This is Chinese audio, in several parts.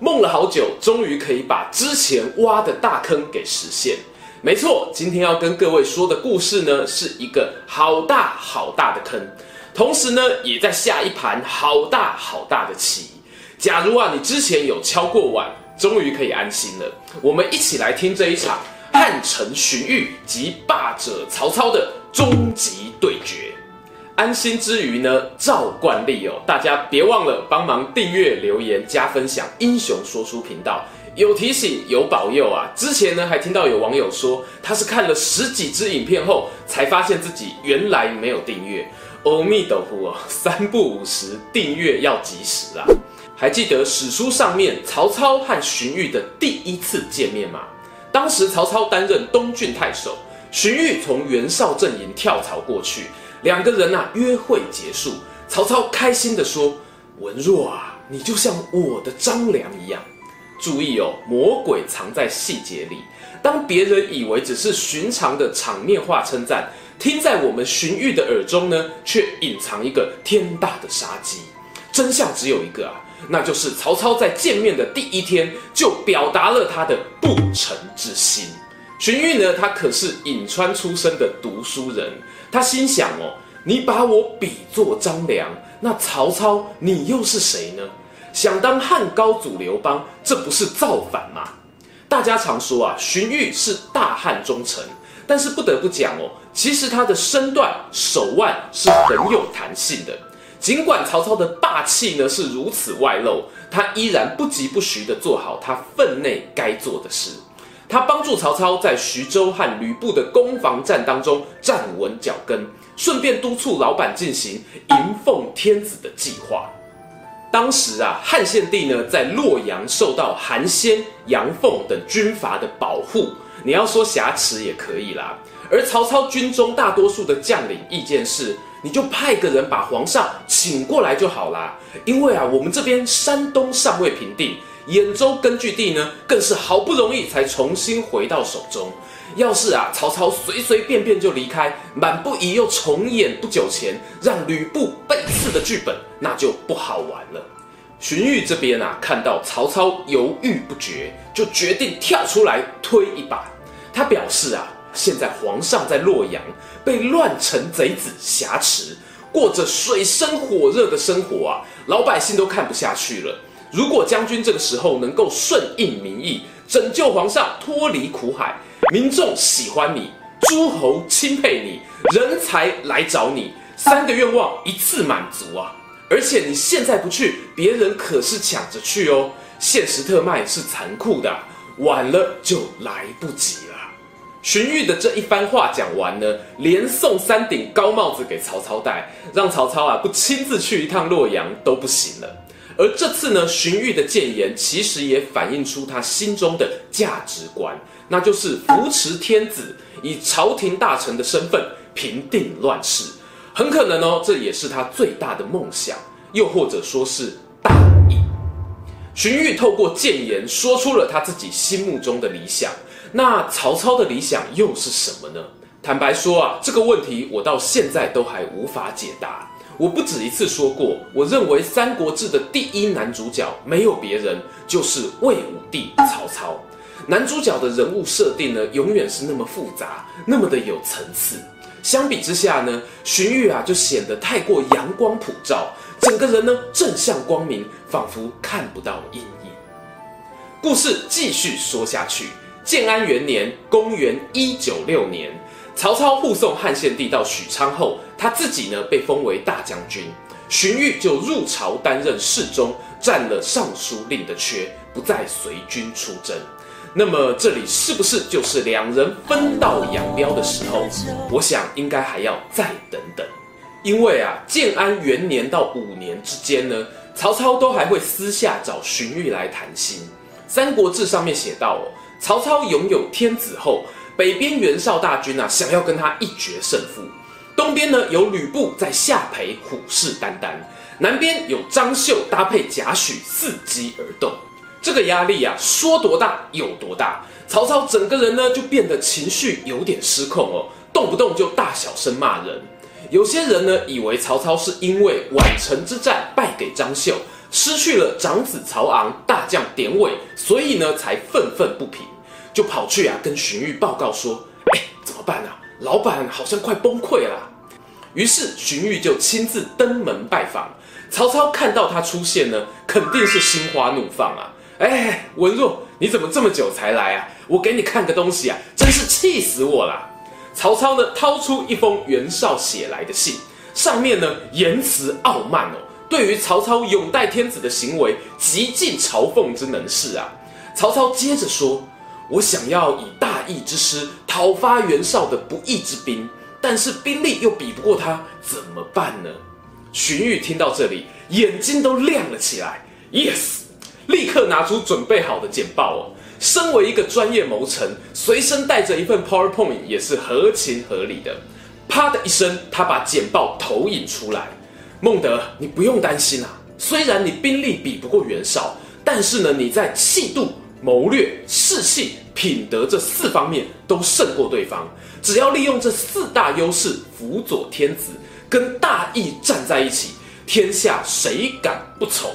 梦了好久，终于可以把之前挖的大坑给实现。没错，今天要跟各位说的故事呢，是一个好大好大的坑，同时呢，也在下一盘好大好大的棋。假如啊，你之前有敲过碗，终于可以安心了。我们一起来听这一场汉臣荀彧及霸者曹操的终极对决。安心之余呢，照惯例哦，大家别忘了帮忙订阅、留言、加分享。英雄说书频道有提醒、有保佑啊！之前呢，还听到有网友说，他是看了十几支影片后，才发现自己原来没有订阅。阿弥陀佛，三不五十订阅要及时啊！还记得史书上面曹操和荀彧的第一次见面吗？当时曹操担任东郡太守，荀彧从袁绍阵营跳槽过去。两个人啊，约会结束，曹操开心地说：“文若啊，你就像我的张良一样。”注意哦，魔鬼藏在细节里。当别人以为只是寻常的场面话称赞，听在我们荀彧的耳中呢，却隐藏一个天大的杀机。真相只有一个啊，那就是曹操在见面的第一天就表达了他的不臣之心。荀彧呢，他可是颍川出身的读书人。他心想哦，你把我比作张良，那曹操你又是谁呢？想当汉高祖刘邦，这不是造反吗？大家常说啊，荀彧是大汉忠臣，但是不得不讲哦，其实他的身段手腕是很有弹性的。尽管曹操的霸气呢是如此外露，他依然不疾不徐地做好他分内该做的事。他帮助曹操在徐州和吕布的攻防战当中站稳脚跟，顺便督促老板进行迎奉天子的计划。当时啊，汉献帝呢在洛阳受到韩先、杨奉等军阀的保护，你要说挟持也可以啦。而曹操军中大多数的将领意见是，你就派个人把皇上请过来就好啦，因为啊，我们这边山东尚未平定。兖州根据地呢，更是好不容易才重新回到手中。要是啊，曹操随随便便就离开，满不疑又重演不久前让吕布背刺的剧本，那就不好玩了。荀彧这边啊，看到曹操犹豫不决，就决定跳出来推一把。他表示啊，现在皇上在洛阳被乱臣贼子挟持，过着水深火热的生活啊，老百姓都看不下去了。如果将军这个时候能够顺应民意，拯救皇上脱离苦海，民众喜欢你，诸侯钦佩你，人才来找你，三个愿望一次满足啊！而且你现在不去，别人可是抢着去哦。现实特卖是残酷的，晚了就来不及了。荀彧的这一番话讲完呢，连送三顶高帽子给曹操戴，让曹操啊不亲自去一趟洛阳都不行了。而这次呢，荀彧的谏言其实也反映出他心中的价值观，那就是扶持天子，以朝廷大臣的身份平定乱世。很可能哦，这也是他最大的梦想，又或者说是大义。荀彧透过谏言说出了他自己心目中的理想。那曹操的理想又是什么呢？坦白说啊，这个问题我到现在都还无法解答。我不止一次说过，我认为《三国志》的第一男主角没有别人，就是魏武帝曹操。男主角的人物设定呢，永远是那么复杂，那么的有层次。相比之下呢，荀彧啊就显得太过阳光普照，整个人呢正向光明，仿佛看不到阴影。故事继续说下去，建安元年（公元一九六年）。曹操护送汉献帝到许昌后，他自己呢被封为大将军，荀彧就入朝担任侍中，占了尚书令的缺，不再随军出征。那么这里是不是就是两人分道扬镳的时候？我想应该还要再等等，因为啊，建安元年到五年之间呢，曹操都还会私下找荀彧来谈心。三国志》上面写到哦，曹操拥有天子后，北边袁绍大军啊，想要跟他一决胜负。东边呢有吕布在下邳虎视眈眈，南边有张绣搭配贾诩伺机而动。这个压力啊，说多大有多大。曹操整个人呢就变得情绪有点失控哦，动不动就大小声骂人。有些人呢以为曹操是因为宛城之战败给张绣，失去了长子曹昂、大将典韦，所以呢才愤愤不平，就跑去啊跟荀彧报告说：“哎，怎么办啊？”老板好像快崩溃了，于是荀彧就亲自登门拜访。曹操看到他出现呢，肯定是心花怒放啊！哎，文若，你怎么这么久才来啊？我给你看个东西啊，真是气死我了！曹操呢，掏出一封袁绍写来的信，上面呢言辞傲慢哦，对于曹操拥戴天子的行为极尽嘲讽之能事啊。曹操接着说。我想要以大义之师讨伐袁绍的不义之兵，但是兵力又比不过他，怎么办呢？荀彧听到这里，眼睛都亮了起来。Yes，立刻拿出准备好的简报哦。身为一个专业谋臣，随身带着一份 PowerPoint 也是合情合理的。啪的一声，他把简报投影出来。孟德，你不用担心啊，虽然你兵力比不过袁绍，但是呢，你在气度。谋略、士气、品德这四方面都胜过对方。只要利用这四大优势辅佐天子，跟大义站在一起，天下谁敢不从？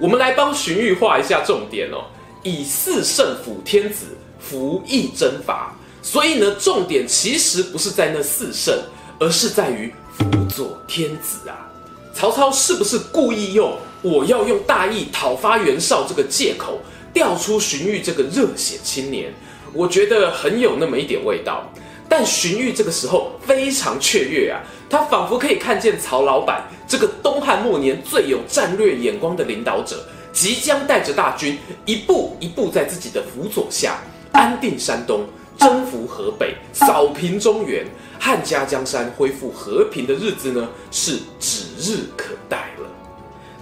我们来帮荀彧画一下重点哦。以四胜辅天子，服役征伐。所以呢，重点其实不是在那四胜，而是在于辅佐天子啊。曹操是不是故意用我要用大义讨伐袁绍这个借口？调出荀彧这个热血青年，我觉得很有那么一点味道。但荀彧这个时候非常雀跃啊，他仿佛可以看见曹老板这个东汉末年最有战略眼光的领导者，即将带着大军一步一步在自己的辅佐下安定山东、征服河北、扫平中原，汉家江山恢复和平的日子呢，是指日可。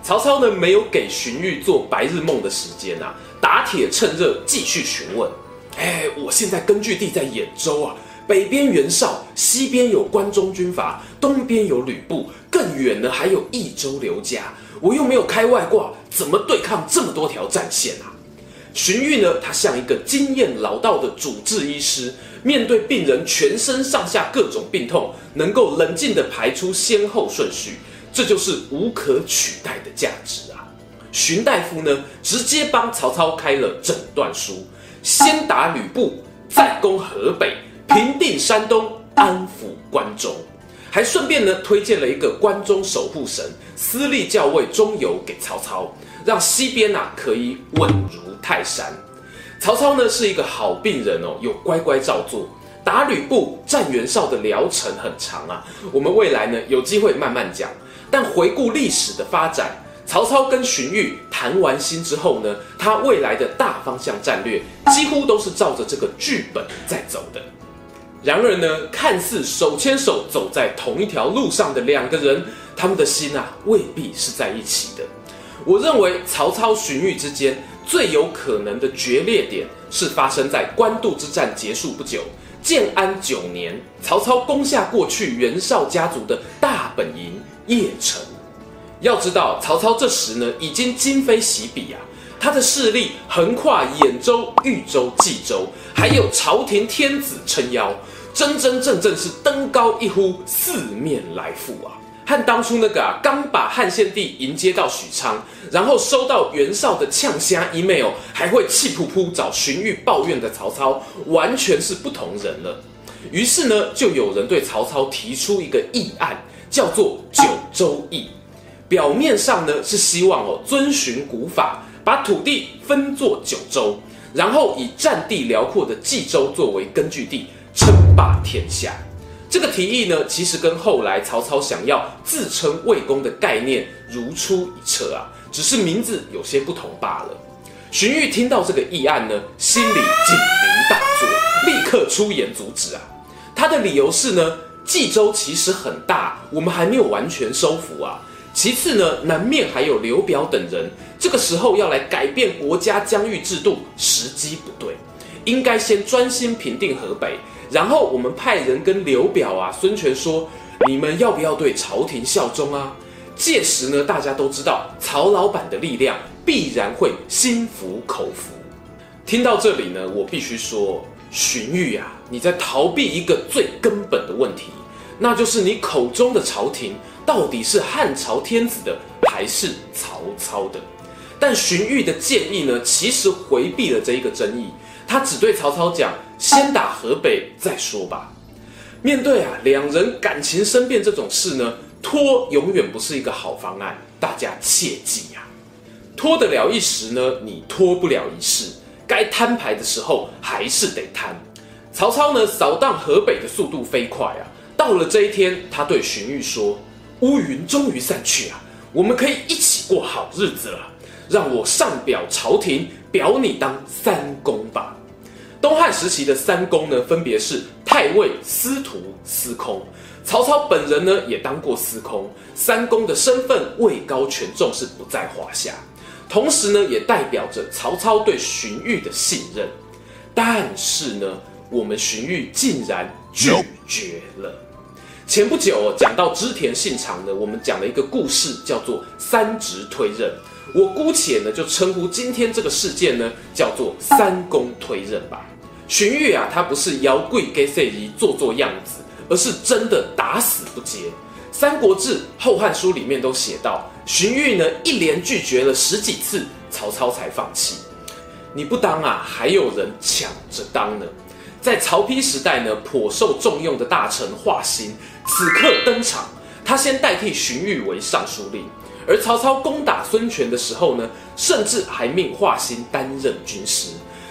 曹操呢，没有给荀彧做白日梦的时间啊。打铁趁热，继续询问。哎，我现在根据地在兖州啊，北边袁绍，西边有关中军阀，东边有吕布，更远呢还有益州刘家。我又没有开外挂，怎么对抗这么多条战线啊？荀彧呢，他像一个经验老道的主治医师，面对病人全身上下各种病痛，能够冷静地排出先后顺序，这就是无可取代的价值啊。荀大夫呢，直接帮曹操开了诊断书，先打吕布，再攻河北，平定山东，安抚关中，还顺便呢推荐了一个关中守护神司隶校尉钟繇给曹操，让西边啊可以稳如泰山。曹操呢是一个好病人哦，有乖乖照做。打吕布、战袁绍的疗程很长啊，我们未来呢有机会慢慢讲。但回顾历史的发展。曹操跟荀彧谈完心之后呢，他未来的大方向战略几乎都是照着这个剧本在走的。然而呢，看似手牵手走在同一条路上的两个人，他们的心啊未必是在一起的。我认为曹操荀彧之间最有可能的决裂点是发生在官渡之战结束不久，建安九年，曹操攻下过去袁绍家族的大本营邺城。要知道，曹操这时呢已经今非昔比啊，他的势力横跨兖州、豫州、冀州，还有朝廷天子撑腰，真真正正是登高一呼，四面来赴啊！和当初那个啊，刚把汉献帝迎接到许昌，然后收到袁绍的呛虾 email，还会气扑扑找荀彧抱怨的曹操，完全是不同人了。于是呢，就有人对曹操提出一个议案，叫做九州议。表面上呢是希望哦遵循古法，把土地分作九州，然后以占地辽阔的冀州作为根据地，称霸天下。这个提议呢，其实跟后来曹操想要自称魏公的概念如出一辙啊，只是名字有些不同罢了。荀彧听到这个议案呢，心里警铃，刻出言阻止啊。他的理由是呢，冀州其实很大，我们还没有完全收服啊。其次呢，南面还有刘表等人，这个时候要来改变国家疆域制度，时机不对，应该先专心平定河北，然后我们派人跟刘表啊、孙权说，你们要不要对朝廷效忠啊？届时呢，大家都知道曹老板的力量必然会心服口服。听到这里呢，我必须说，荀彧啊，你在逃避一个最根本的问题，那就是你口中的朝廷。到底是汉朝天子的还是曹操的？但荀彧的建议呢，其实回避了这一个争议。他只对曹操讲：“先打河北再说吧。”面对啊两人感情生变这种事呢，拖永远不是一个好方案。大家切记呀、啊，拖得了一时呢，你拖不了一世。该摊牌的时候还是得摊。曹操呢，扫荡河北的速度飞快啊。到了这一天，他对荀彧说。乌云终于散去啊，我们可以一起过好日子了。让我上表朝廷，表你当三公吧。东汉时期的三公呢，分别是太尉、司徒、司空。曹操本人呢，也当过司空。三公的身份位高权重，是不在话下。同时呢，也代表着曹操对荀彧的信任。但是呢，我们荀彧竟然拒绝了。前不久讲到织田信长呢，我们讲了一个故事，叫做三直推任。我姑且呢就称呼今天这个事件呢叫做三公推任吧。荀彧啊，他不是摇柜给谁仪做做样子，而是真的打死不接。《三国志》《后汉书》里面都写到，荀彧呢一连拒绝了十几次，曹操才放弃。你不当啊，还有人抢着当呢。在曹丕时代呢，颇受重用的大臣华歆此刻登场，他先代替荀彧为尚书令。而曹操攻打孙权的时候呢，甚至还命华歆担任军师。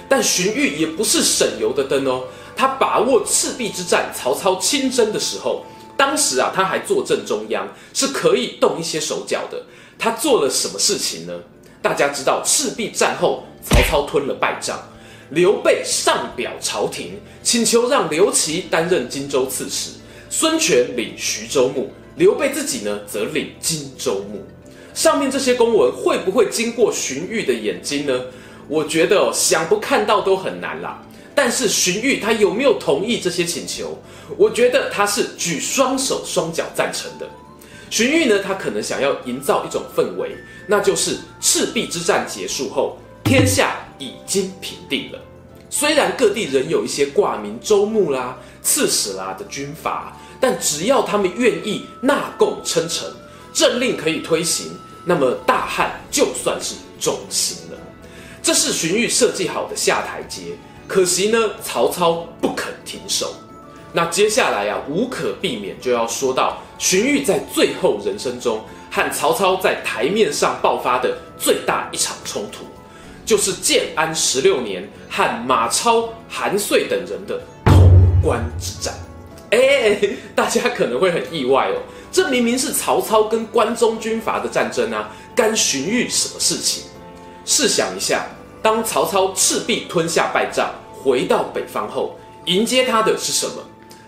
但荀彧也不是省油的灯哦，他把握赤壁之战曹操亲征的时候，当时啊他还坐镇中央，是可以动一些手脚的。他做了什么事情呢？大家知道赤壁战后，曹操吞了败仗。刘备上表朝廷，请求让刘琦担任荆州刺史，孙权领徐州牧，刘备自己呢则领荆州牧。上面这些公文会不会经过荀彧的眼睛呢？我觉得，想不看到都很难啦。但是荀彧他有没有同意这些请求？我觉得他是举双手双脚赞成的。荀彧呢，他可能想要营造一种氛围，那就是赤壁之战结束后。天下已经平定了，虽然各地仍有一些挂名州牧啦、刺史啦的军阀，但只要他们愿意纳贡称臣，政令可以推行，那么大汉就算是中心了。这是荀彧设计好的下台阶，可惜呢，曹操不肯停手。那接下来啊，无可避免就要说到荀彧在最后人生中和曹操在台面上爆发的最大一场冲突。就是建安十六年和马超、韩遂等人的潼关之战。哎，大家可能会很意外哦，这明明是曹操跟关中军阀的战争啊，干荀彧什么事情？试想一下，当曹操赤壁吞下败仗，回到北方后，迎接他的是什么？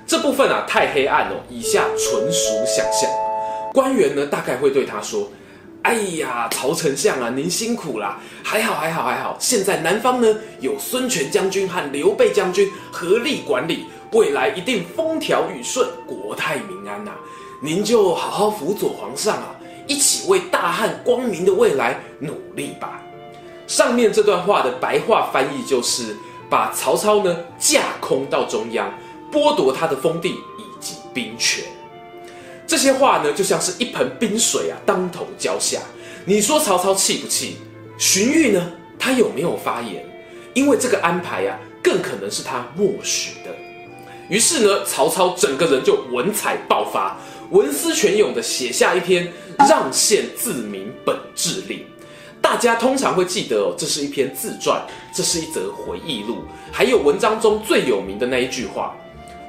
这部分啊太黑暗哦，以下纯属想象。官员呢，大概会对他说。哎呀，曹丞相啊，您辛苦啦！还好，还好，还好。现在南方呢，有孙权将军和刘备将军合力管理，未来一定风调雨顺，国泰民安呐、您就好好辅佐皇上啊，一起为大汉光明的未来努力吧。上面这段话的白话翻译就是，把曹操呢架空到中央，剥夺他的封地以及兵权。这些话呢，就像是一盆冰水啊，当头浇下。你说曹操气不气？荀彧呢？他有没有发言？因为这个安排啊，更可能是他默许的。于是呢，曹操整个人就文采爆发，文思泉涌的写下一篇让县自明本志令。大家通常会记得哦，这是一篇自传，这是一则回忆录，还有文章中最有名的那一句话：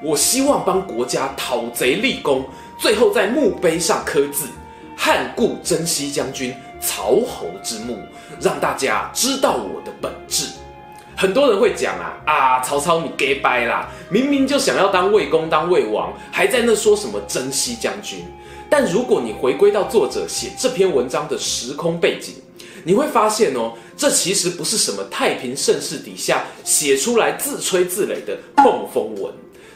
我希望帮国家讨贼立功。最后在墓碑上刻字“汉故征西将军曹侯之墓”，让大家知道我的本质。很多人会讲啊啊，曹操你假掰啦，明明就想要当魏公当魏王，还在那说什么征西将军。但如果你回归到作者写这篇文章的时空背景，你会发现哦，这其实不是什么太平盛世底下写出来自吹自擂的梦风文。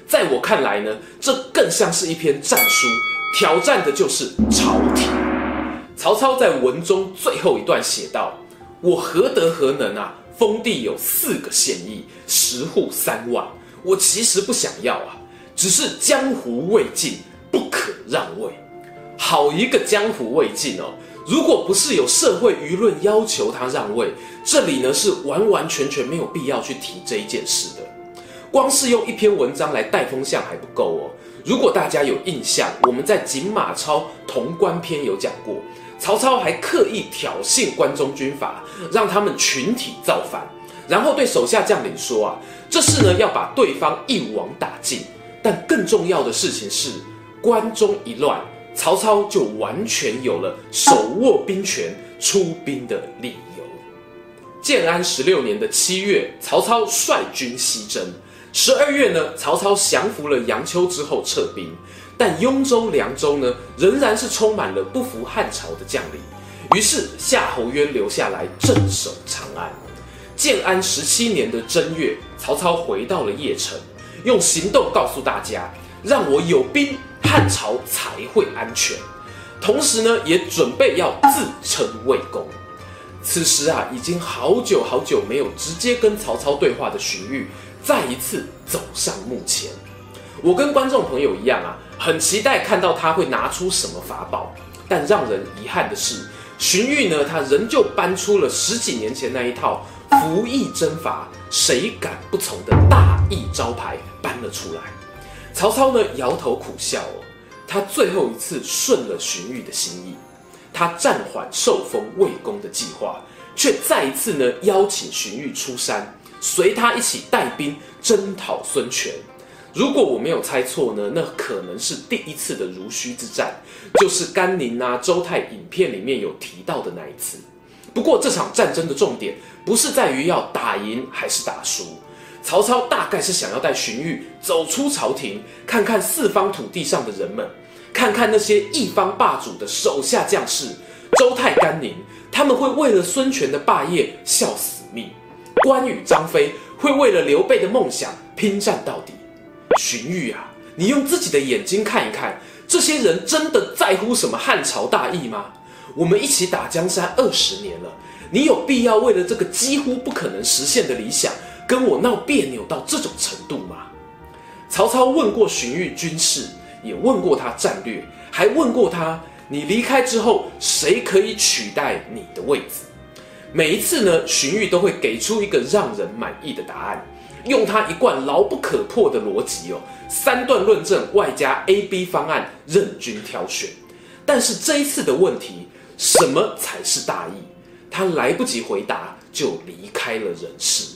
在我看来呢，这更像是一篇战书，挑战的就是朝廷。曹操在文中最后一段写道：“我何德何能啊？封地有四个县邑，十户三万。我其实不想要啊，只是江湖未尽，不可让位。”好一个江湖未尽哦！如果不是有社会舆论要求他让位，这里呢是完完全全没有必要去提这一件事的。光是用一篇文章来带风向还不够哦。如果大家有印象，我们在《锦马超潼关篇》有讲过，曹操还刻意挑衅关中军阀，让他们群体造反，然后对手下将领说啊，这事呢要把对方一网打尽。但更重要的事情是，关中一乱。曹操就完全有了手握兵权出兵的理由。建安十六年的七月，曹操率军西征。十二月呢，曹操降服了杨秋之后撤兵，但雍州、凉州呢，仍然是充满了不服汉朝的将领。于是夏侯渊留下来镇守长安。建安十七年的正月，曹操回到了邺城，用行动告诉大家，让我有兵。汉朝才会安全，同时呢，也准备要自称魏公。此时啊，已经好久好久没有直接跟曹操对话的荀彧，再一次走上幕前。我跟观众朋友一样啊，很期待看到他会拿出什么法宝。但让人遗憾的是，荀彧呢，他仍旧搬出了十几年前那一套服役征伐，谁敢不从的大义招牌搬了出来。曹操呢，摇头苦笑哦，他最后一次顺了荀彧的心意，他暂缓受封魏公的计划，却再一次呢邀请荀彧出山，随他一起带兵征讨孙权。如果我没有猜错呢，那可能是第一次的濡须之战，就是甘宁啊、周泰影片里面有提到的那一次。不过这场战争的重点不是在于要打赢还是打输。曹操大概是想要带荀彧走出朝廷，看看四方土地上的人们，看看那些一方霸主的手下将士，周泰、甘宁，他们会为了孙权的霸业效死命；关羽、张飞会为了刘备的梦想拼战到底。荀彧啊，你用自己的眼睛看一看，这些人真的在乎什么汉朝大义吗？我们一起打江山二十年了，你有必要为了这个几乎不可能实现的理想，跟我闹别扭到这种程度吗？曹操问过荀彧军事，也问过他战略，还问过他：你离开之后，谁可以取代你的位置？每一次呢，荀彧都会给出一个让人满意的答案，用他一贯牢不可破的逻辑哦，三段论证外加 A、B 方案，任君挑选。但是这一次的问题，什么才是大义？他来不及回答，就离开了人世。